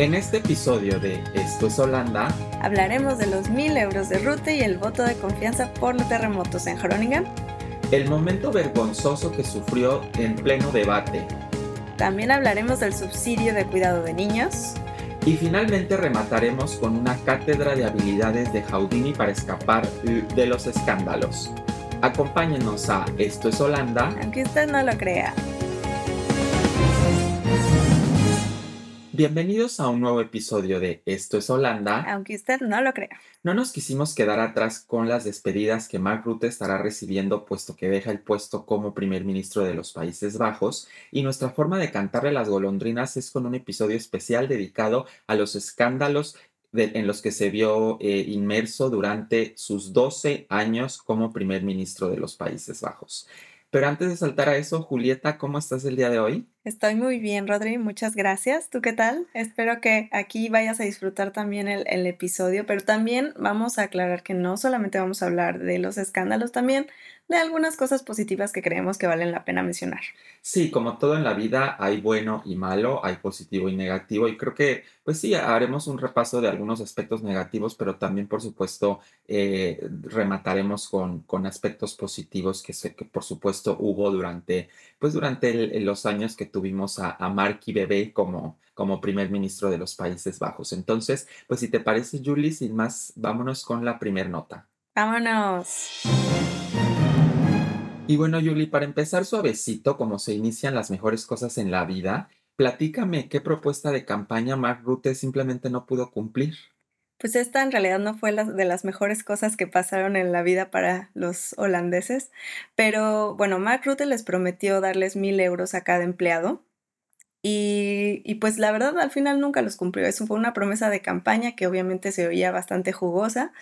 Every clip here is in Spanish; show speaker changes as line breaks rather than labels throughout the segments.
En este episodio de Esto es Holanda,
hablaremos de los mil euros de Rute y el voto de confianza por los terremotos en Groningen,
el momento vergonzoso que sufrió en pleno debate.
También hablaremos del subsidio de cuidado de niños.
Y finalmente remataremos con una cátedra de habilidades de Houdini para escapar de los escándalos. Acompáñenos a Esto es Holanda.
Aunque usted no lo crea.
Bienvenidos a un nuevo episodio de Esto es Holanda.
Aunque usted no lo crea.
No nos quisimos quedar atrás con las despedidas que Mark Rutte estará recibiendo puesto que deja el puesto como primer ministro de los Países Bajos y nuestra forma de cantarle las golondrinas es con un episodio especial dedicado a los escándalos en los que se vio eh, inmerso durante sus 12 años como primer ministro de los Países Bajos. Pero antes de saltar a eso, Julieta, ¿cómo estás el día de hoy?
Estoy muy bien, Rodri, muchas gracias. ¿Tú qué tal? Espero que aquí vayas a disfrutar también el, el, episodio, pero también vamos a aclarar que no solamente vamos a hablar de los escándalos, también de algunas cosas positivas que creemos que valen la pena mencionar.
Sí, como todo en la vida, hay bueno y malo, hay positivo y negativo, y creo que, pues sí, haremos un repaso de algunos aspectos negativos, pero también, por supuesto, eh, remataremos con, con aspectos positivos que, que, por supuesto, hubo durante, pues durante los años que tuvimos a, a Marky Bebé como, como primer ministro de los Países Bajos. Entonces, pues si te parece, Julie, sin más, vámonos con la primer nota.
Vámonos.
Y bueno, Yuli, para empezar suavecito, como se inician las mejores cosas en la vida, platícame qué propuesta de campaña Mark Rutte simplemente no pudo cumplir.
Pues esta en realidad no fue la, de las mejores cosas que pasaron en la vida para los holandeses, pero bueno, Mark Rutte les prometió darles mil euros a cada empleado y, pues la verdad al final nunca los cumplió. Eso fue una promesa de campaña que obviamente se oía bastante jugosa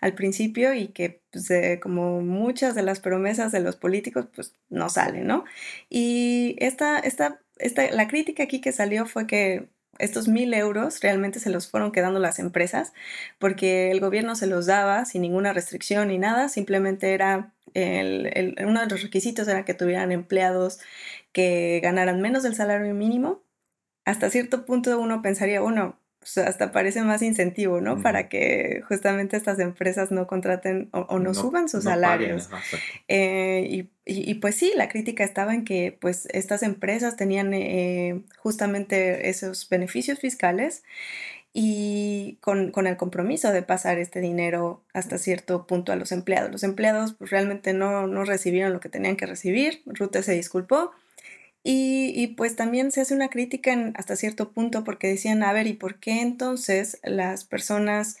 al principio y que pues, como muchas de las promesas de los políticos pues no salen, ¿no? Y esta, esta, esta, la crítica aquí que salió fue que estos mil euros realmente se los fueron quedando las empresas porque el gobierno se los daba sin ninguna restricción ni nada, simplemente era el, uno de los requisitos era que tuvieran empleados que ganaran menos del salario mínimo, hasta cierto punto uno pensaría, bueno, pues hasta parece más incentivo, ¿no? Para que justamente estas empresas no contraten o, no, suban sus salarios. Eh, y, pues sí, la crítica estaba en que pues estas empresas tenían eh, justamente esos beneficios fiscales y con, el compromiso de pasar este dinero hasta cierto punto a los empleados. Los empleados pues, realmente no, no recibieron lo que tenían que recibir, Rute se disculpó y, pues también se hace una crítica hasta cierto punto porque decían, a ver, ¿y por qué entonces las personas,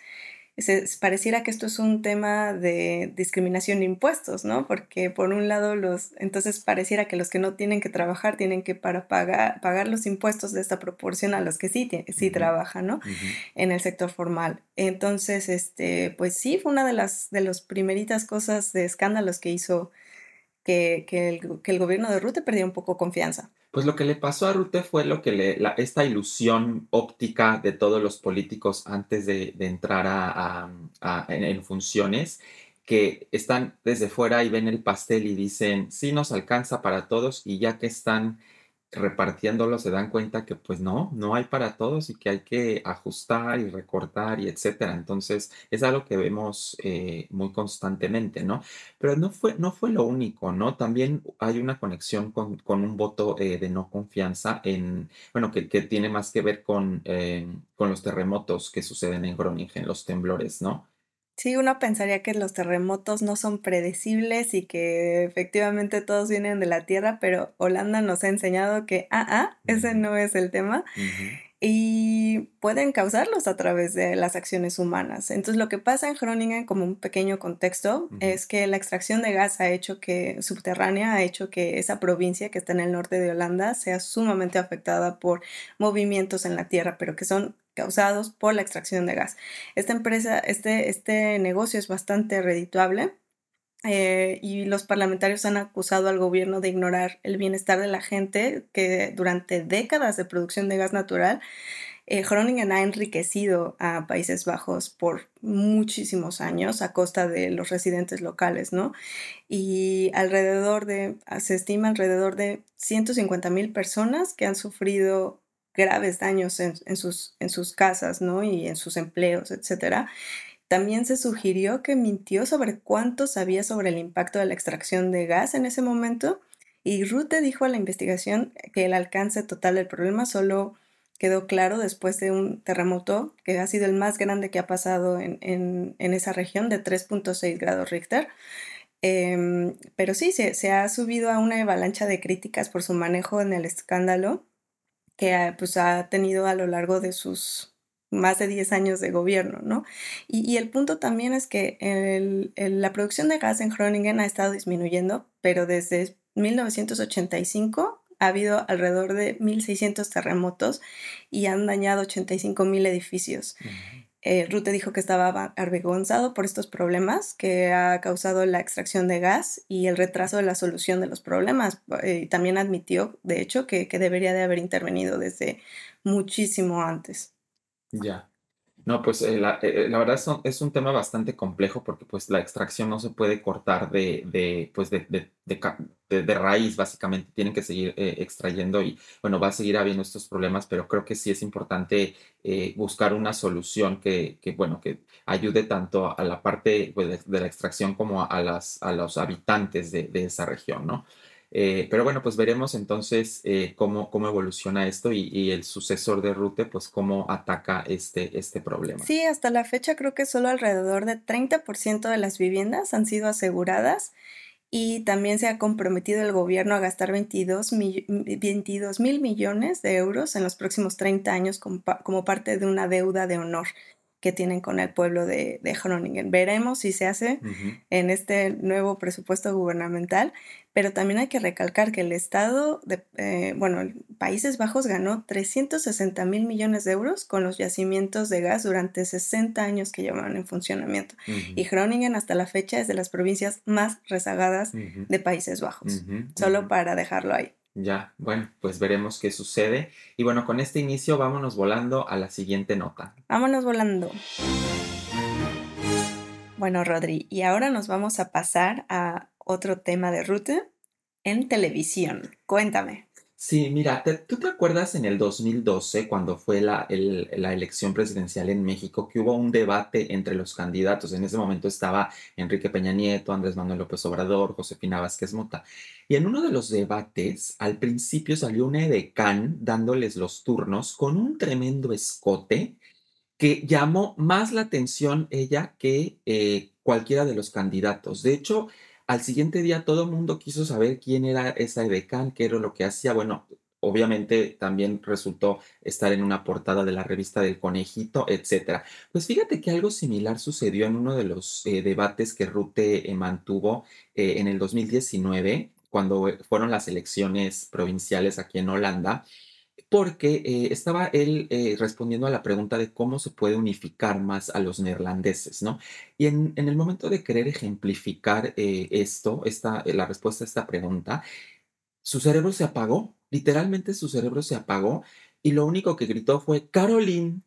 se, pareciera que esto es un tema de discriminación de impuestos, ¿no? Porque por un lado los, entonces pareciera que los que no tienen que trabajar tienen que para pagar, pagar los impuestos de esta proporción a los que sí, sí trabajan, ¿no? En el sector formal. Entonces, este, pues sí, fue una de las, de las primeritas cosas de escándalos que hizo que, el, gobierno de Rute perdió un poco confianza.
Pues lo que le pasó a Rute fue lo que esta ilusión óptica de todos los políticos antes de, entrar a, en, funciones, que están desde fuera y ven el pastel y dicen, sí nos alcanza para todos y ya que están repartiéndolo se dan cuenta que pues no, no hay para todos y que hay que ajustar y recortar y etcétera. Entonces es algo que vemos eh, muy constantemente, ¿no? Pero no fue, no fue lo único, ¿no? También hay una conexión con, un voto eh, de no confianza en, bueno, que, que tiene más que ver con, eh, con los terremotos que suceden en Groningen, los temblores, ¿no?
Sí, uno pensaría que los terremotos no son predecibles y que efectivamente todos vienen de la Tierra, pero Holanda nos ha enseñado que, ah, ah, ese no es el tema. Y pueden causarlos a través de las acciones humanas. Entonces, lo que pasa en Groningen, como un pequeño contexto, es que la extracción de gas ha hecho que, subterránea, ha hecho que esa provincia que está en el norte de Holanda sea sumamente afectada por movimientos en la tierra, pero que son causados por la extracción de gas. Esta empresa, este, este negocio es bastante redituable. Eh, y los parlamentarios han acusado al gobierno de ignorar el bienestar de la gente que durante décadas de producción de gas natural eh, Groningen ha enriquecido a Países Bajos por muchísimos años a costa de los residentes locales, ¿no? Y alrededor de, se estima alrededor de 150 mil personas que han sufrido graves daños en, sus, en sus casas, ¿no? Y en sus empleos, etcétera. También se sugirió que mintió sobre cuánto sabía sobre el impacto de la extracción de gas en ese momento y Rute dijo a la investigación que el alcance total del problema solo quedó claro después de un terremoto que ha sido el más grande que ha pasado en, esa región de 3.6 grados Richter. Em, pero sí, se, ha subido a una avalancha de críticas por su manejo en el escándalo que ha, pues, ha tenido a lo largo de sus más de 10 años de gobierno, ¿no? Y, el punto también es que la producción de gas en Groningen ha estado disminuyendo, pero desde 1985 ha habido alrededor de 1.600 terremotos y han dañado 85.000 edificios. Eh, Rute dijo que estaba avergonzado por estos problemas que ha causado la extracción de gas y el retraso de la solución de los problemas. Eh, también admitió, de hecho, que, que debería de haber intervenido desde muchísimo antes.
Ya. No, pues eh, la, eh, la verdad es un, tema bastante complejo porque pues la extracción no se puede cortar de, de pues de, de, de, raíz, básicamente. Tienen que seguir eh, extrayendo y bueno, va a seguir habiendo estos problemas, pero creo que sí es importante buscar una solución que, que, bueno, que ayude tanto a la parte pues, de, la extracción como a, las, a los habitantes de esa región, ¿no? Eh, pero bueno, pues veremos entonces eh, cómo, cómo evoluciona esto y, el sucesor de Rute, pues cómo ataca este, este problema.
Sí, hasta la fecha creo que solo alrededor de 30% de las viviendas han sido aseguradas y también se ha comprometido el gobierno a gastar 22 mil, millones de euros en los próximos 30 años como, como parte de una deuda de honor que tienen con el pueblo de, de Groningen. Veremos si se hace en este nuevo presupuesto gubernamental, pero también hay que recalcar que el Estado, de, eh, bueno, Países Bajos ganó 360 mil millones de euros con los yacimientos de gas durante 60 años que llevaban en funcionamiento. Y Groningen hasta la fecha es de las provincias más rezagadas de Países Bajos, solo para dejarlo ahí.
Ya, bueno, pues veremos qué sucede. Y bueno, con este inicio vámonos volando a la siguiente nota.
Vámonos volando. Bueno, Rodri, y ahora nos vamos a pasar a otro tema de ruta en televisión. Cuéntame.
Sí, mira, ¿tú te acuerdas en el 2012, cuando fue la, la, elección presidencial en México, que hubo un debate entre los candidatos? En ese momento estaba Enrique Peña Nieto, Andrés Manuel López Obrador, Josefina Vázquez Mota. Y en uno de los debates, al principio salió una edecán dándoles los turnos con un tremendo escote que llamó más la atención ella que eh, cualquiera de los candidatos. De hecho, al siguiente día todo el mundo quiso saber quién era esa edecán, qué era lo que hacía. Bueno, obviamente también resultó estar en una portada de la revista del conejito, etcétera. Pues fíjate que algo similar sucedió en uno de los eh, debates que Rute eh, mantuvo eh, en el 2019, cuando fueron las elecciones provinciales aquí en Holanda porque eh, estaba él eh, respondiendo a la pregunta de cómo se puede unificar más a los neerlandeses, ¿no? Y en, el momento de querer ejemplificar eh, esto, esta, la respuesta a esta pregunta, su cerebro se apagó, literalmente su cerebro se apagó y lo único que gritó fue, Caroline,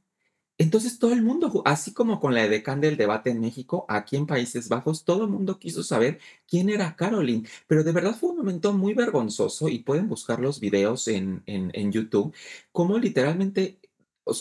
entonces todo el mundo, así como con la edecán del debate en México, aquí en Países Bajos, todo el mundo quiso saber quién era Caroline, pero de verdad fue un momento muy vergonzoso y pueden buscar los videos en, en, YouTube, como literalmente,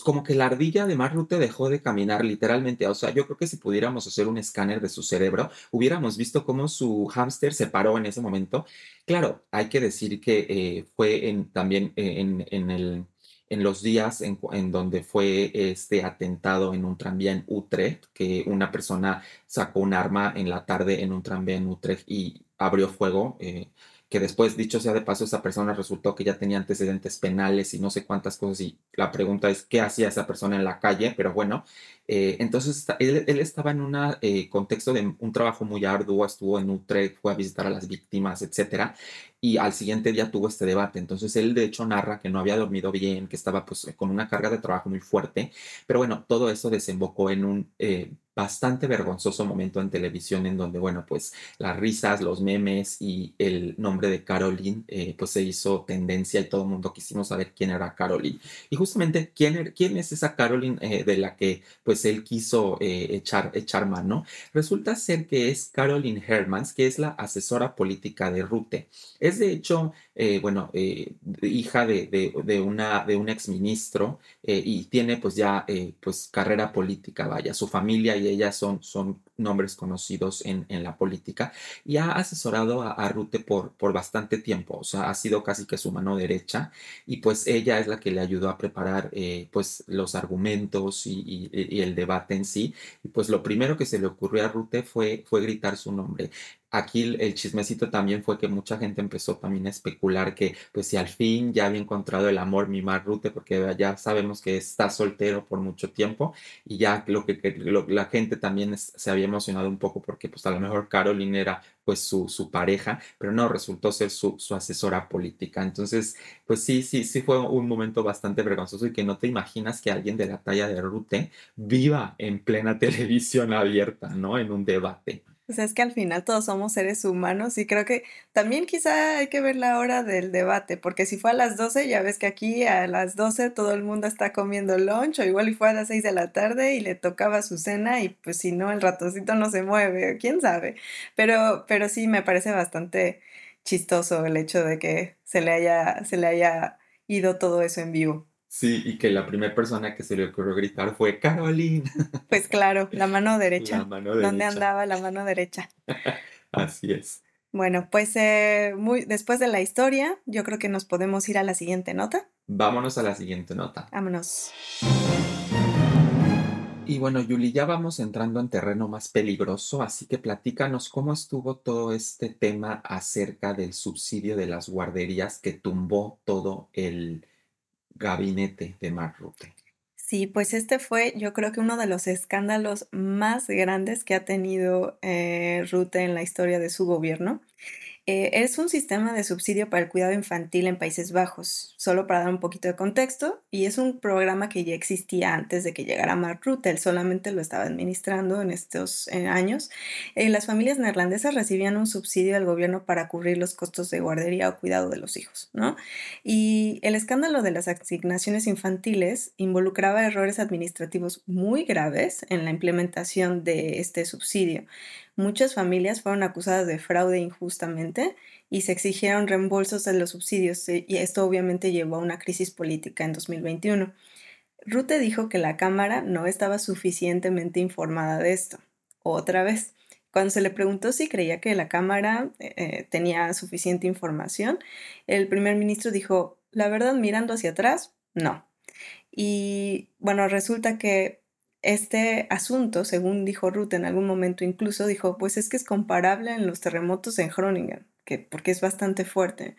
como que la ardilla de Marrute dejó de caminar literalmente, o sea, yo creo que si pudiéramos hacer un escáner de su cerebro, hubiéramos visto cómo su hámster se paró en ese momento. Claro, hay que decir que eh, fue en, también eh, en, en el en los días en, donde fue este atentado en un tranvía en Utrecht, que una persona sacó un arma en la tarde en un tranvía en Utrecht y abrió fuego. Eh, que después, dicho sea de paso, esa persona resultó que ya tenía antecedentes penales y no sé cuántas cosas. Y la pregunta es, ¿qué hacía esa persona en la calle? Pero bueno, eh, entonces él, estaba en un eh, contexto de un trabajo muy arduo, estuvo en Utrecht, fue a visitar a las víctimas, etcétera. Y al siguiente día tuvo este debate. Entonces él de hecho narra que no había dormido bien, que estaba pues con una carga de trabajo muy fuerte. Pero bueno, todo eso desembocó en un eh, bastante vergonzoso momento en televisión en donde, bueno, pues las risas, los memes y el nombre de Caroline, eh, pues se hizo tendencia y todo el mundo quisimos saber quién era Caroline. Y justamente, ¿quién, er, quién es esa Caroline eh, de la que pues él quiso eh, echar, echar mano? Resulta ser que es Caroline Hermans, que es la asesora política de Rute. Es de hecho, eh, bueno, eh, hija de, de, una, de un exministro eh, y tiene pues ya eh, pues carrera política, vaya, su familia y ella son, son nombres conocidos en, en la política y ha asesorado a, Rute por, por bastante tiempo, o sea, ha sido casi que su mano derecha y pues ella es la que le ayudó a preparar pues los argumentos y, el debate en sí. Y pues lo primero que se le ocurrió a Rute fue, fue gritar su nombre. Aquí el, chismecito también fue que mucha gente empezó también a especular que pues si al fin ya había encontrado el amor mi Rute, porque ya sabemos que está soltero por mucho tiempo y ya lo que, que la gente también se había emocionado un poco porque pues a lo mejor Caroline era pues su, su pareja, pero no, resultó ser su, su, asesora política. Entonces, pues sí, sí, sí fue un momento bastante vergonzoso y que no te imaginas que alguien de la talla de Rute viva en plena televisión abierta, ¿no? En un debate.
Pues es que al final todos somos seres humanos y creo que también quizá hay que ver la hora del debate, porque si fue a las 12, ya ves que aquí a las 12 todo el mundo está comiendo lunch, o igual y fue a las 6 de la tarde y le tocaba su cena y pues si no, el ratoncito no se mueve, quién sabe. Pero, pero sí me parece bastante chistoso el hecho de que se le haya, se le haya ido todo eso en vivo.
Sí, y que la primera persona que se le ocurrió gritar fue Carolina.
Pues claro, la mano derecha.
La mano
¿Dónde
derecha.
andaba la mano derecha?
Así es.
Bueno, pues eh, muy, después de la historia, yo creo que nos podemos ir a la siguiente nota.
Vámonos a la siguiente nota.
Vámonos.
Y bueno, Yuli, ya vamos entrando en terreno más peligroso, así que platícanos cómo estuvo todo este tema acerca del subsidio de las guarderías que tumbó todo el gabinete de Mark Rutte.
Sí, pues este fue, yo creo que uno de los escándalos más grandes que ha tenido eh, Rutte en la historia de su gobierno. Eh, es un sistema de subsidio para el cuidado infantil en Países Bajos, solo para dar un poquito de contexto, y es un programa que ya existía antes de que llegara Mark Rutte, él solamente lo estaba administrando en estos años. Eh, las familias neerlandesas recibían un subsidio del gobierno para cubrir los costos de guardería o cuidado de los hijos, ¿no? Y el escándalo de las asignaciones infantiles involucraba errores administrativos muy graves en la implementación de este subsidio. Muchas familias fueron acusadas de fraude injustamente y se exigieron reembolsos de los subsidios eh, y esto obviamente llevó a una crisis política en 2021. Rute dijo que la Cámara no estaba suficientemente informada de esto. Otra vez, cuando se le preguntó si creía que la Cámara eh, tenía suficiente información, el primer ministro dijo, la verdad, mirando hacia atrás, no. Y bueno, resulta que este asunto, según dijo Ruth en algún momento incluso, dijo, pues es que es comparable en los terremotos en Groningen, que, porque es bastante fuerte,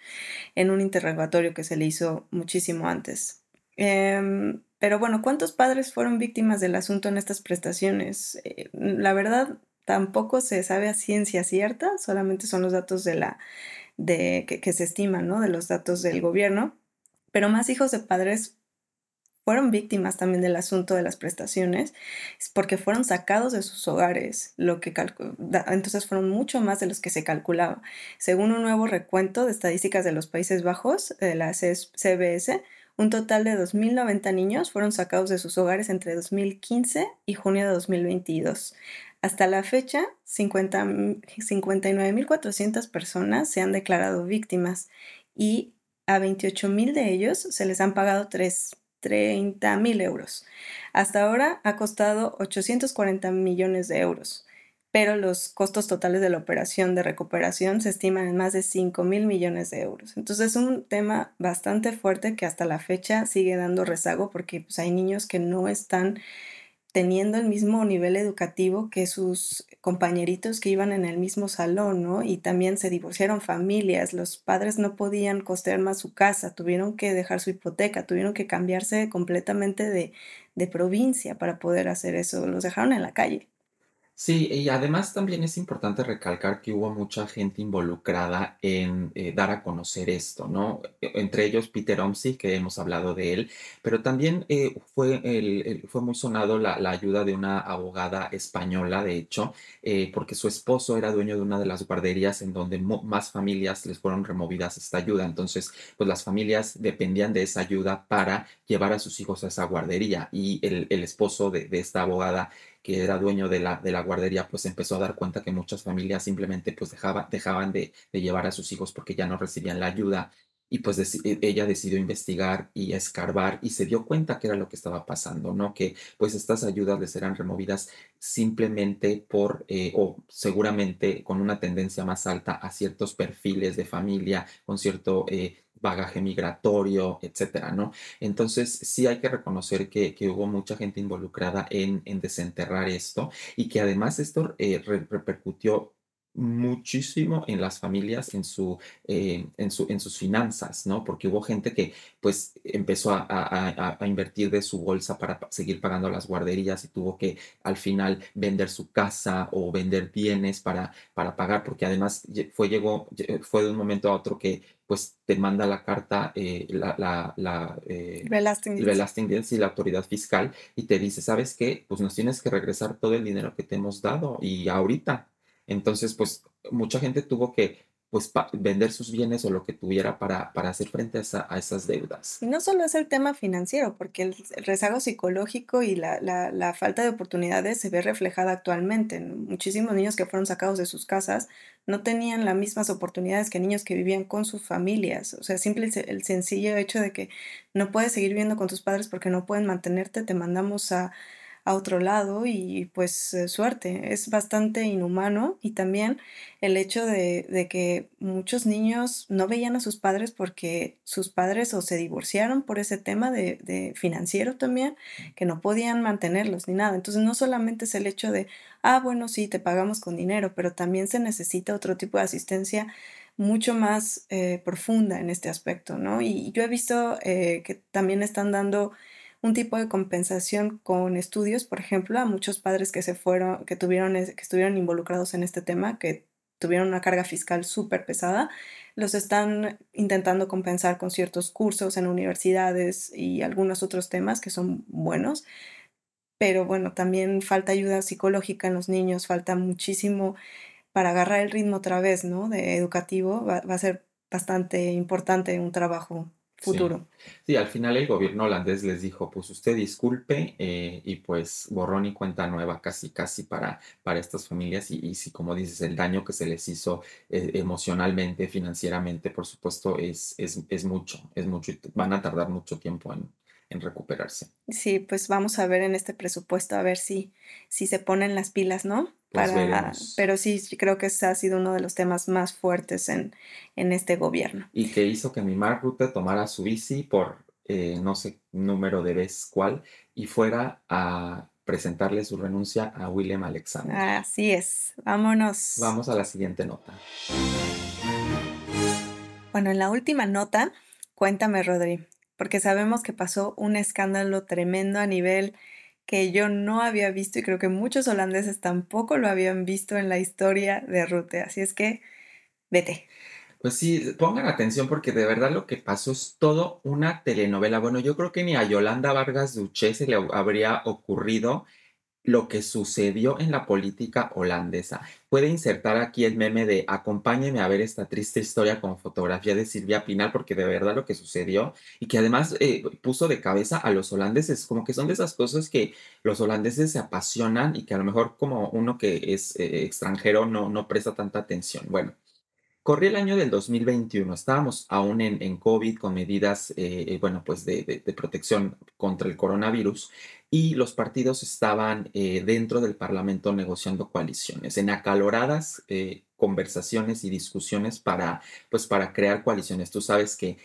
en un interrogatorio que se le hizo muchísimo antes. Eh, pero bueno, ¿cuántos padres fueron víctimas del asunto en estas prestaciones? Eh, la verdad, tampoco se sabe a ciencia cierta, solamente son los datos de la, de, que, que se estiman, ¿no? De los datos del gobierno, pero más hijos de padres fueron víctimas también del asunto de las prestaciones porque fueron sacados de sus hogares, lo que entonces fueron mucho más de los que se calculaba. Según un nuevo recuento de estadísticas de los Países Bajos, de la CBS, un total de 2.090 niños fueron sacados de sus hogares entre 2015 y junio de 2022. Hasta la fecha, 59.400 personas se han declarado víctimas y a 28.000 de ellos se les han pagado tres 30 mil euros. Hasta ahora ha costado 840 millones de euros, pero los costos totales de la operación de recuperación se estiman en más de 5 mil millones de euros. Entonces es un tema bastante fuerte que hasta la fecha sigue dando rezago porque pues, hay niños que no están teniendo el mismo nivel educativo que sus compañeritos que iban en el mismo salón, ¿no? Y también se divorciaron familias, los padres no podían costear más su casa, tuvieron que dejar su hipoteca, tuvieron que cambiarse completamente de, de provincia para poder hacer eso, los dejaron en la calle.
Sí, y además también es importante recalcar que hubo mucha gente involucrada en eh, dar a conocer esto, ¿no? E- Entre ellos Peter Omsi, que hemos hablado de él, pero también eh, fue, el, fue muy sonado la, la ayuda de una abogada española, de hecho, eh, porque su esposo era dueño de una de las guarderías en donde más familias les fueron removidas esta ayuda. Entonces, pues las familias dependían de esa ayuda para llevar a sus hijos a esa guardería y el, el esposo de, de esta abogada que era dueño de la, de la guardería, pues empezó a dar cuenta que muchas familias simplemente pues dejaban de, de llevar a sus hijos porque ya no recibían la ayuda y pues e, ella decidió investigar y escarbar y se dio cuenta que era lo que estaba pasando, ¿no? Que pues estas ayudas les eran removidas simplemente por, eh, o seguramente con una tendencia más alta a ciertos perfiles de familia, con cierto eh, bagaje migratorio, etcétera, ¿no? Entonces, sí hay que reconocer que, hubo mucha gente involucrada en, desenterrar esto y que además esto eh, repercutió muchísimo en las familias, en, su, eh, en, su, en sus finanzas, ¿no? Porque hubo gente que pues empezó a, invertir de su bolsa para seguir pagando las guarderías y tuvo que al final vender su casa o vender bienes para, para pagar, porque además fue, llegó, fue de un momento a otro que pues te manda la carta, eh, la, la, la eh, y la autoridad fiscal y te dice, ¿sabes qué? Pues nos tienes que regresar todo el dinero que te hemos dado y ahorita entonces, pues mucha gente tuvo que pues vender sus bienes o lo que tuviera para, para hacer frente a, esas deudas.
Y no solo es el tema financiero, porque el, rezago psicológico y la, la, falta de oportunidades se ve reflejada actualmente. Muchísimos niños que fueron sacados de sus casas no tenían las mismas oportunidades que niños que vivían con sus familias. O sea, simple el sencillo hecho de que no puedes seguir viviendo con tus padres porque no pueden mantenerte, te mandamos a a otro lado y pues eh, suerte. Es bastante inhumano y también el hecho de, que muchos niños no veían a sus padres porque sus padres o se divorciaron por ese tema de, financiero también, que no podían mantenerlos ni nada. Entonces no solamente es el hecho de, ah, bueno, sí, te pagamos con dinero, pero también se necesita otro tipo de asistencia mucho más eh, profunda en este aspecto, ¿no? Y yo he visto eh, que también están dando un tipo de compensación con estudios, por ejemplo, a muchos padres que se fueron, que tuvieron, que estuvieron involucrados en este tema, que tuvieron una carga fiscal súper pesada, los están intentando compensar con ciertos cursos en universidades y algunos otros temas que son buenos. Pero bueno, también falta ayuda psicológica en los niños, falta muchísimo para agarrar el ritmo otra vez, ¿no? De educativo, va, va a ser bastante importante un trabajo futuro.
Sí. al final el gobierno holandés les dijo, pues usted disculpe eh, y pues borrón y cuenta nueva casi, casi para, para estas familias y, si como dices, el daño que se les hizo eh, emocionalmente, financieramente, por supuesto, es, es, es mucho, es mucho y van a tardar mucho tiempo en, en recuperarse.
Sí, pues vamos a ver en este presupuesto a ver si, si se ponen las pilas, ¿no? Para, pero sí, creo que ese ha sido uno de los temas más fuertes en, en este gobierno.
Y que hizo que mi Mark Rutte tomara su bici por eh, no sé número de vez cuál y fuera a presentarle su renuncia a William Alexander.
Así es, vámonos.
Vamos a la siguiente nota.
Bueno, en la última nota, cuéntame, Rodri, porque sabemos que pasó un escándalo tremendo a nivel que yo no había visto y creo que muchos holandeses tampoco lo habían visto en la historia de Rute. Así es que, vete.
Pues sí, pongan atención porque de verdad lo que pasó es todo una telenovela. Bueno, yo creo que ni a Yolanda Vargas Duché se le habría ocurrido lo que sucedió en la política holandesa. Puede insertar aquí el meme de acompáñeme a ver esta triste historia con fotografía de Silvia Pinal, porque de verdad lo que sucedió y que además eh, puso de cabeza a los holandeses, como que son de esas cosas que los holandeses se apasionan y que a lo mejor como uno que es eh, extranjero no, no presta tanta atención. Bueno. Corría el año del 2021, estábamos aún en, COVID con medidas, eh, bueno, pues de, de, protección contra el coronavirus y los partidos estaban eh, dentro del Parlamento negociando coaliciones, en acaloradas eh, conversaciones y discusiones para, pues, para crear coaliciones. Tú sabes que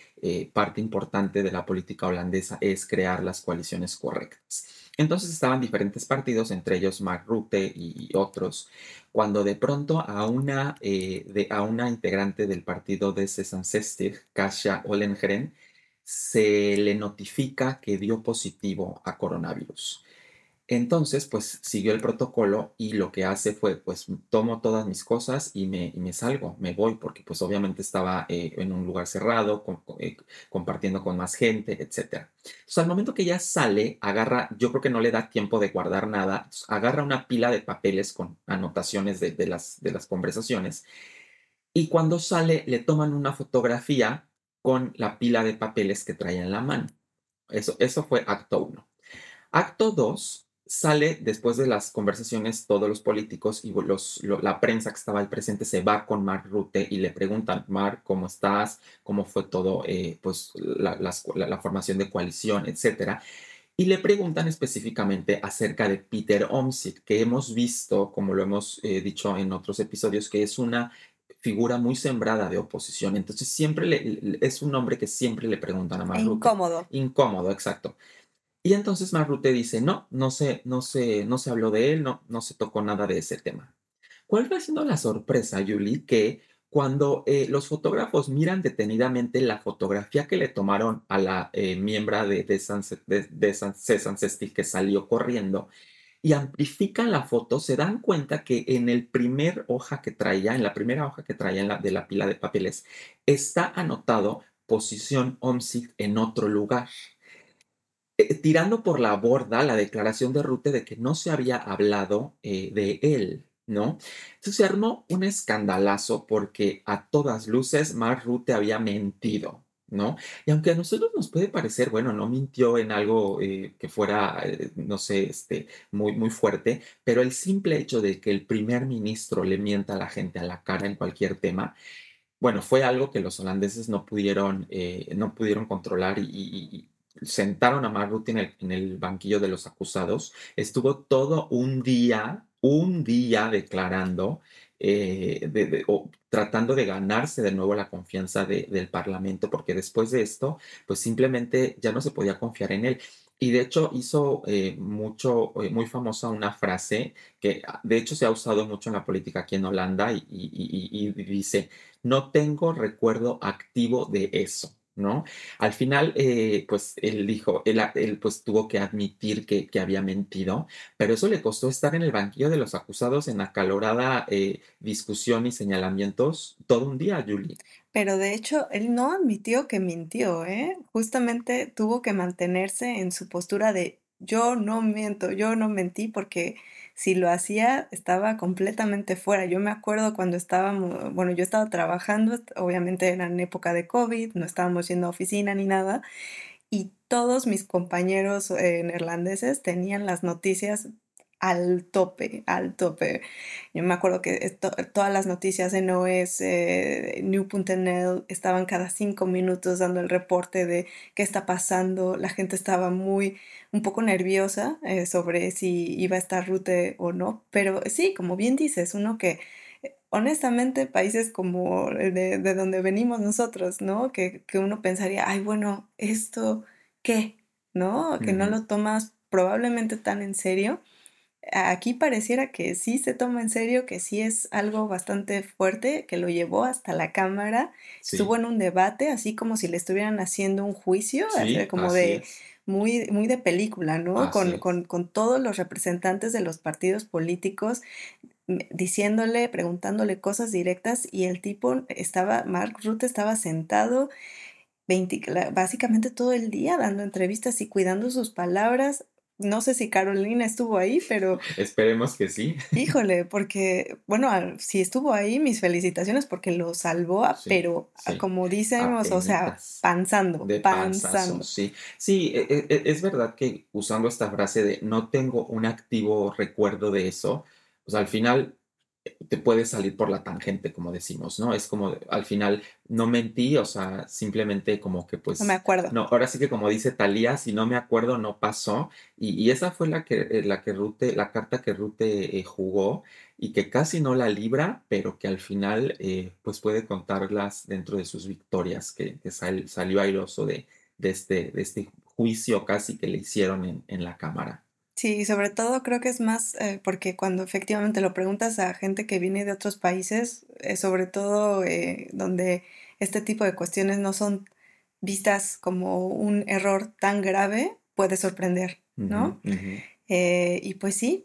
parte importante de la política holandesa es crear las coaliciones correctas. Entonces estaban diferentes partidos, entre ellos Mark Rutte y otros, cuando de pronto a una, eh, a una integrante del partido de Sesam-Sestig, Kasia Ollengren, se le notifica que dio positivo a coronavirus. Entonces, pues siguió el protocolo y lo que hace fue, pues tomo todas mis cosas y me, me salgo, me voy, porque pues obviamente estaba eh, en un lugar cerrado, eh, compartiendo con más gente, etc. Entonces, al momento que ella sale, agarra, yo creo que no le da tiempo de guardar nada, agarra una pila de papeles con anotaciones de las conversaciones y cuando sale le toman una fotografía con la pila de papeles que traía en la mano. Eso, eso fue acto 1. Acto 2 sale después de las conversaciones todos los políticos y los, la prensa que estaba ahí presente se va con Mark Rutte y le preguntan, Mark, ¿cómo estás? ¿Cómo fue todo, eh, pues, la, formación de coalición, etcétera? Y le preguntan específicamente acerca de Peter Omsit, que hemos visto, como lo hemos eh, dicho en otros episodios, que es una figura muy sembrada de oposición. Entonces siempre le, es un hombre que siempre le preguntan a Mark
Incómodo.
Incómodo, exacto. Y entonces Marrute dice, no, no se, no se, no se habló de él, no, no se tocó nada de ese tema. ¿Cuál va siendo la sorpresa, Julie? Que cuando eh, los fotógrafos miran detenidamente la fotografía que le tomaron a la eh, miembro de, de, San, de, que salió corriendo y amplifican la foto, se dan cuenta que en el primer hoja que traía, en la primera hoja que traía en la, de la pila de papeles, está anotado posición OMSIC en otro lugar. Eh, tirando por la borda la declaración de Rute de que no se había hablado eh, de él, ¿no? Entonces se armó un escandalazo porque a todas luces Mark Rute había mentido, ¿no? Y aunque a nosotros nos puede parecer, bueno, no mintió en algo eh, que fuera, no sé, este, muy, muy fuerte, pero el simple hecho de que el primer ministro le mienta a la gente a la cara en cualquier tema, bueno, fue algo que los holandeses no pudieron, no pudieron controlar y sentaron a Mark en el, en el banquillo de los acusados, estuvo todo un día, un día declarando, eh, o tratando de ganarse de nuevo la confianza del Parlamento, porque después de esto, pues simplemente ya no se podía confiar en él. Y de hecho hizo eh, mucho, eh, muy famosa una frase que ah, de hecho se ha usado mucho en la política aquí en Holanda y, y dice, no tengo recuerdo activo de eso. ¿No? Al final, eh, pues él dijo, él, pues tuvo que admitir que, había mentido, pero eso le costó estar en el banquillo de los acusados en acalorada eh, discusión y señalamientos todo un día, Julie.
Pero de hecho, él no admitió que mintió, ¿eh? Justamente tuvo que mantenerse en su postura de yo no miento, yo no mentí porque si lo hacía estaba completamente fuera. Yo me acuerdo cuando estábamos, bueno, yo estaba trabajando, obviamente era en época de COVID, no estábamos yendo a oficina ni nada, y todos mis compañeros eh, neerlandeses tenían las noticias al tope, al tope. Yo me acuerdo que todas las noticias en OS, eh, New.nl, estaban cada cinco minutos dando el reporte de qué está pasando. La gente estaba muy, un poco nerviosa eh, sobre si iba a estar Rute o no. Pero sí, como bien dices, uno que eh, honestamente países como de, de donde venimos nosotros, ¿no? Que, que, uno pensaría, ay, bueno, esto, ¿qué? ¿No? Que no lo tomas probablemente tan en serio aquí pareciera que sí se toma en serio, que sí es algo bastante fuerte, que lo llevó hasta la Cámara, estuvo en un debate, así como si le estuvieran haciendo un juicio, como de muy, muy de película, ¿no? Con, con, con, todos los representantes de los partidos políticos diciéndole, preguntándole cosas directas y el tipo estaba, Mark Rutte estaba sentado 20, básicamente todo el día dando entrevistas y cuidando sus palabras, no sé si Carolina estuvo ahí, pero...
Esperemos que sí.
Híjole, porque, bueno, si estuvo ahí, mis felicitaciones porque lo salvó, pero como decimos, o sea, panzando, de panzando.
Sí, sí, e, e, e, es verdad que usando esta frase de no tengo un activo recuerdo de eso, pues al final te puedes salir por la tangente, como decimos, ¿no? Es como, al final, no mentí, o sea, simplemente como que pues...
No me acuerdo.
No, ahora sí que como dice Talía, si no me acuerdo, no pasó. Y, esa fue la que, eh, la que Rute, la carta que Rute eh, jugó y que casi no la libra, pero que al final eh, pues puede contarlas dentro de sus victorias, que, salió airoso de, de, este, de este juicio casi que le hicieron en, en la Cámara.
Sí, sobre todo creo que es más eh, porque cuando efectivamente lo preguntas a gente que viene de otros países, eh, sobre todo eh, donde este tipo de cuestiones no son vistas como un error tan grave, puede sorprender, ¿no? y pues sí,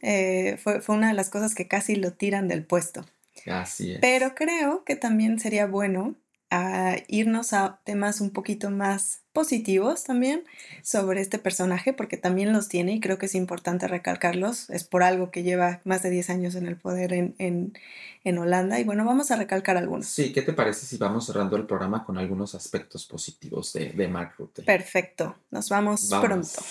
fue, fue una de las cosas que casi lo tiran del puesto.
Así es.
Pero creo que también sería bueno a irnos a temas un poquito más positivos también sobre este personaje, porque también los tiene y creo que es importante recalcarlos. Es por algo que lleva más de 10 años en el poder en, en, Holanda. Y bueno, vamos a recalcar algunos.
Sí, ¿qué te parece si vamos cerrando el programa con algunos aspectos positivos de, de Mark Rutte?
Perfecto, nos vamos. pronto.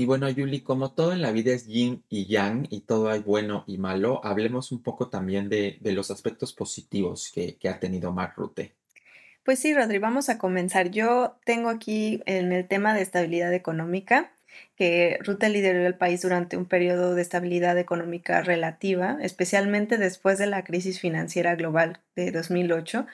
Y bueno, Yuli, como todo en la vida es yin y yang y todo hay bueno y malo, hablemos un poco también de, los aspectos positivos que, que ha tenido Mark Rutte.
Pues sí, Rodri, vamos a comenzar. Yo tengo aquí en el tema de estabilidad económica, que Rutte lideró el país durante un periodo de estabilidad económica relativa, especialmente después de la crisis financiera global de 2008.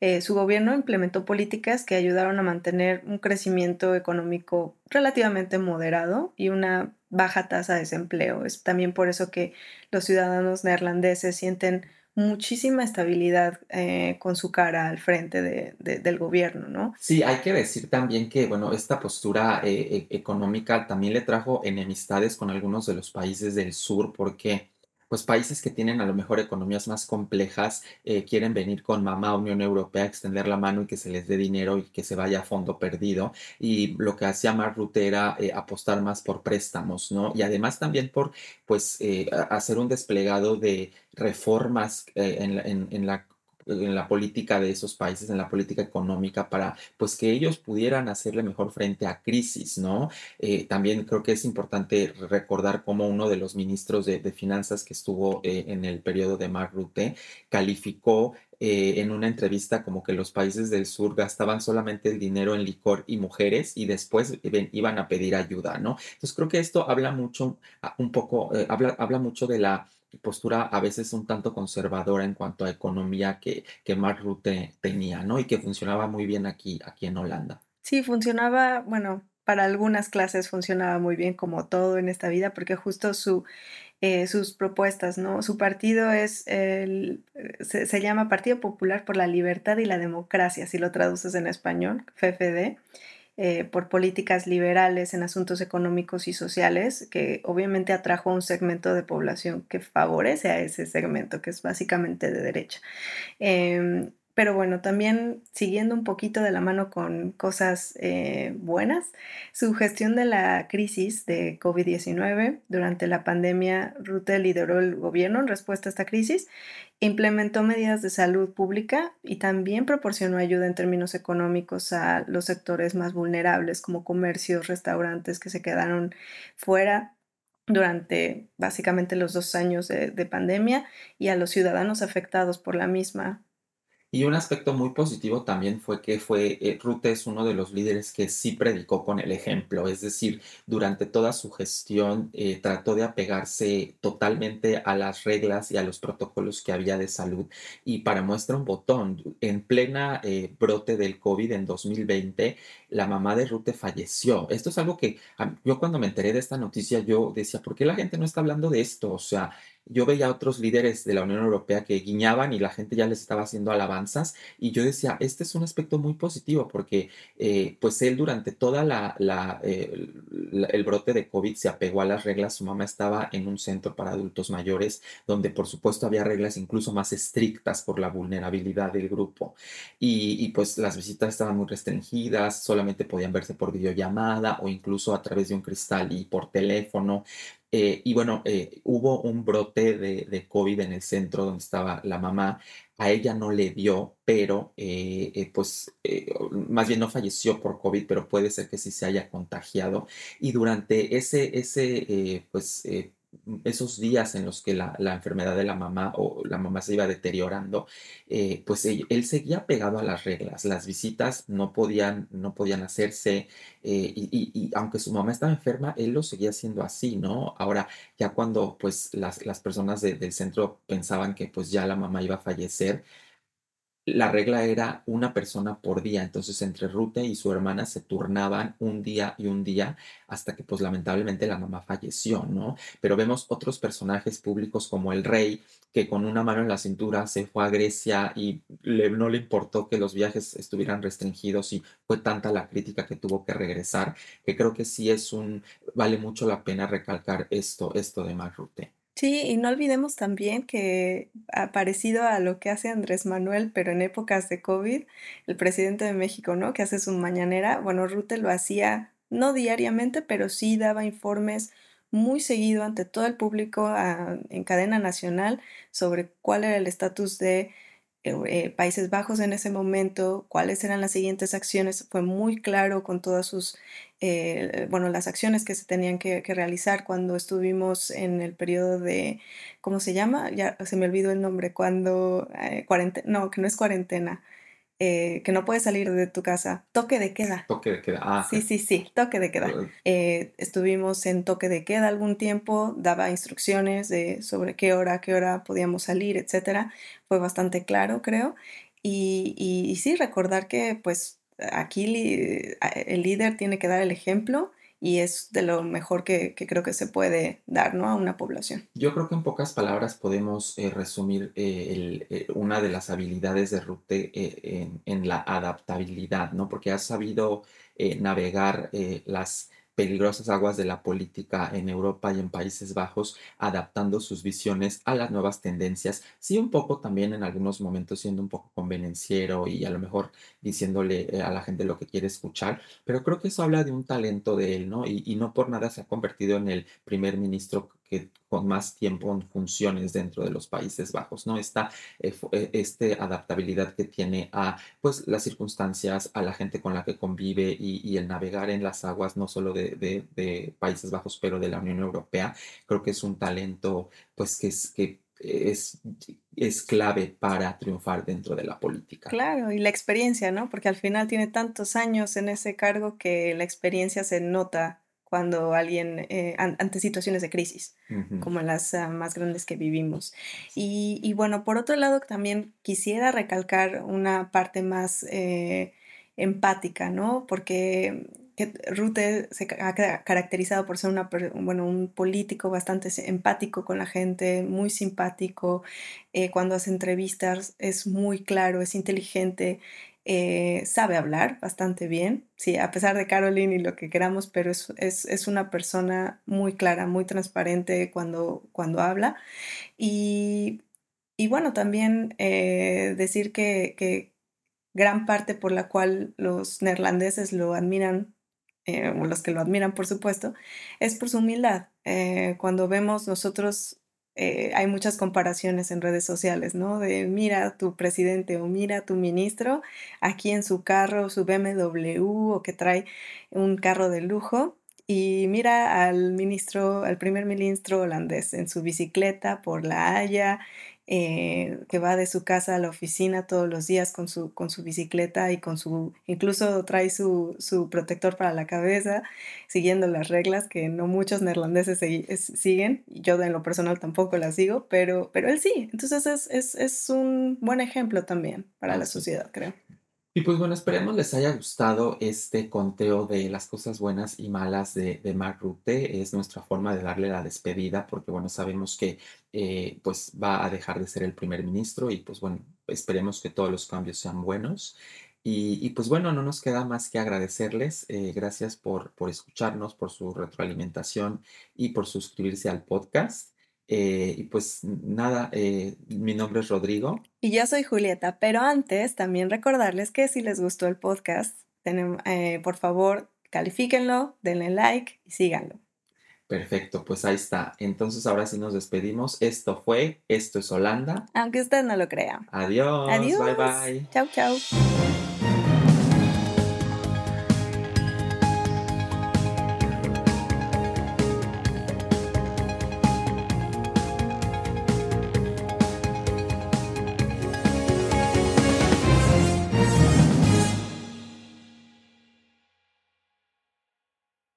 Eh, su gobierno implementó políticas que ayudaron a mantener un crecimiento económico relativamente moderado y una baja tasa de desempleo. Es también por eso que los ciudadanos neerlandeses sienten muchísima estabilidad eh, con su cara al frente de, de, del gobierno, ¿no?
Sí, hay que decir también que, bueno, esta postura eh, e económica también le trajo enemistades con algunos de los países del sur porque pues países que tienen a lo mejor economías más complejas eh, quieren venir con mamá Unión Europea, extender la mano y que se les dé dinero y que se vaya a fondo perdido. Y lo que hacía Mark Rutte era eh, apostar más por préstamos, ¿no? Y además también por, pues, eh, hacer un desplegado de reformas en la en la política de esos países, en la política económica, para pues que ellos pudieran hacerle mejor frente a crisis, ¿no? Eh, también creo que es importante recordar cómo uno de los ministros de, de finanzas que estuvo eh, en el periodo de Mark Rutte calificó eh, en una entrevista como que los países del sur gastaban solamente el dinero en licor y mujeres y después iban a pedir ayuda, ¿no? Entonces creo que esto habla mucho, ah, un poco, habla, habla mucho de la postura a veces un tanto conservadora en cuanto a economía que, que Mark Rutte tenía, ¿no? Y que funcionaba muy bien aquí, aquí en Holanda.
Sí, funcionaba, bueno, para algunas clases funcionaba muy bien como todo en esta vida, porque justo su, eh, sus propuestas, ¿no? Su partido es el, se, se, llama Partido Popular por la Libertad y la Democracia, si lo traduces en español, FFD eh, por políticas liberales en asuntos económicos y sociales, que obviamente atrajo a un segmento de población que favorece a ese segmento, que es básicamente de derecha. Eh, pero bueno, también siguiendo un poquito de la mano con cosas eh, buenas, su gestión de la crisis de COVID-19 durante la pandemia, Rutte lideró el gobierno en respuesta a esta crisis, implementó medidas de salud pública y también proporcionó ayuda en términos económicos a los sectores más vulnerables como comercios, restaurantes que se quedaron fuera durante básicamente los dos años de, de pandemia y a los ciudadanos afectados por la misma
y un aspecto muy positivo también fue que fue, eh, Rutte es uno de los líderes que sí predicó con el ejemplo, es decir, durante toda su gestión eh, trató de apegarse totalmente a las reglas y a los protocolos que había de salud. Y para muestra un botón, en plena eh, brote del COVID en 2020, la mamá de Rutte falleció. Esto es algo que yo cuando me enteré de esta noticia, yo decía, ¿por qué la gente no está hablando de esto? O sea, yo veía a otros líderes de la Unión Europea que guiñaban y la gente ya les estaba haciendo alabanzas y yo decía, este es un aspecto muy positivo porque eh, pues él durante toda eh, la, el brote de COVID se apegó a las reglas, su mamá estaba en un centro para adultos mayores donde por supuesto había reglas incluso más estrictas por la vulnerabilidad del grupo y, y pues las visitas estaban muy restringidas, solamente podían verse por videollamada o incluso a través de un cristal y por teléfono, eh, y bueno, eh, hubo un brote de, COVID en el centro donde estaba la mamá. A ella no le dio, pero eh, pues más bien no falleció por COVID, pero puede ser que sí se haya contagiado. Y durante ese, ese pues esos días en los que la, la, enfermedad de la mamá o la mamá se iba deteriorando, eh, pues él, seguía pegado a las reglas. Las visitas no podían, no podían hacerse eh, y, aunque su mamá estaba enferma, él lo seguía haciendo así, ¿no? Ahora, ya cuando pues las, las personas de, del centro pensaban que pues ya la mamá iba a fallecer, la regla era una persona por día, entonces entre Rute y su hermana se turnaban un día y un día hasta que pues lamentablemente la mamá falleció, ¿no? Pero vemos otros personajes públicos como el rey, que con una mano en la cintura se fue a Grecia y le, no le importó que los viajes estuvieran restringidos y fue tanta la crítica que tuvo que regresar, que creo que sí es un, vale mucho la pena recalcar esto, esto de Mark Rutte.
Sí, y no olvidemos también que, ha parecido a lo que hace Andrés Manuel, pero en épocas de COVID, el presidente de México, ¿no? Que hace su mañanera, bueno, Rutte lo hacía no diariamente, pero sí daba informes muy seguido ante todo el público a, en cadena nacional sobre cuál era el estatus de eh, eh, Países Bajos en ese momento, cuáles eran las siguientes acciones, fue muy claro con todas sus, eh, bueno, las acciones que se tenían que, realizar cuando estuvimos en el periodo de, ¿cómo se llama? Ya se me olvidó el nombre, cuando, cuarentena, no, que no es cuarentena, eh, que no puedes salir de tu casa. Toque de queda.
Toque de queda. Ah,
sí, sí, sí, toque de queda. Eh, estuvimos en toque de queda algún tiempo, daba instrucciones de sobre qué hora, qué hora podíamos salir, etcétera. Fue bastante claro, creo. Y, y sí, recordar que pues aquí el líder tiene que dar el ejemplo y es de lo mejor que, creo que se puede dar ¿no? a una población.
Yo creo que en pocas palabras podemos eh, resumir eh, eh, una de las habilidades de Rute en, en, la adaptabilidad, ¿no? porque ha sabido navegar las peligrosas aguas de la política en Europa y en Países Bajos, adaptando sus visiones a las nuevas tendencias, sí un poco también en algunos momentos siendo un poco convenenciero y a lo mejor diciéndole eh, a la gente lo que quiere escuchar, pero creo que eso habla de un talento de él, ¿no? Y, y no por nada se ha convertido en el primer ministro que con más tiempo en funciones dentro de los Países Bajos, ¿no? Esta eh, eh, este adaptabilidad que tiene a pues las circunstancias, a la gente con la que convive y, el navegar en las aguas no solo de, Países Bajos, pero de la Unión Europea, creo que es un talento pues que es que es, es clave para triunfar dentro de la política.
Claro, y la experiencia, ¿no? Porque al final tiene tantos años en ese cargo que la experiencia se nota cuando alguien, eh, ante situaciones de crisis, como las ah, más grandes que vivimos. Y, bueno, por otro lado, también quisiera recalcar una parte más eh, empática, ¿no? Porque Rute se ha caracterizado por ser una, bueno, un político bastante empático con la gente, muy simpático. Eh, cuando hace entrevistas es muy claro, es inteligente eh, sabe hablar bastante bien, sí, a pesar de Caroline y lo que queramos, pero es, es, una persona muy clara, muy transparente cuando, cuando habla. Y, y bueno, también eh, decir que, que, gran parte por la cual los neerlandeses lo admiran, eh, o los que lo admiran, por supuesto, es por su humildad. cuando vemos nosotros eh, hay muchas comparaciones en redes sociales, ¿no? De mira tu presidente o mira tu ministro aquí en su carro, su BMW o que trae un carro de lujo y mira al ministro, al primer ministro holandés en su bicicleta por la Haya eh, que va de su casa a la oficina todos los días con su, con su bicicleta y con su, incluso trae su, su protector para la cabeza, siguiendo las reglas que no muchos neerlandeses siguen, yo en lo personal tampoco las sigo, pero, pero él sí, entonces es, es, es un buen ejemplo también para la sociedad, creo.
Y pues bueno, esperemos les haya gustado este conteo de las cosas buenas y malas de, de Mark Rutte. Es nuestra forma de darle la despedida porque bueno, sabemos que eh, pues va a dejar de ser el primer ministro y pues bueno, esperemos que todos los cambios sean buenos. Y, y pues bueno, no nos queda más que agradecerles. Eh, gracias por, por escucharnos, por su retroalimentación y por suscribirse al podcast. Eh, y pues nada, eh, mi nombre es Rodrigo.
Y yo soy Julieta, pero antes también recordarles que si les gustó el podcast, eh, por favor, califíquenlo, denle like y síganlo.
Perfecto, pues ahí está. Entonces ahora sí nos despedimos. Esto fue, esto es Holanda.
Aunque usted no lo crea.
Adiós. Adiós. Bye bye.
Chau, chau.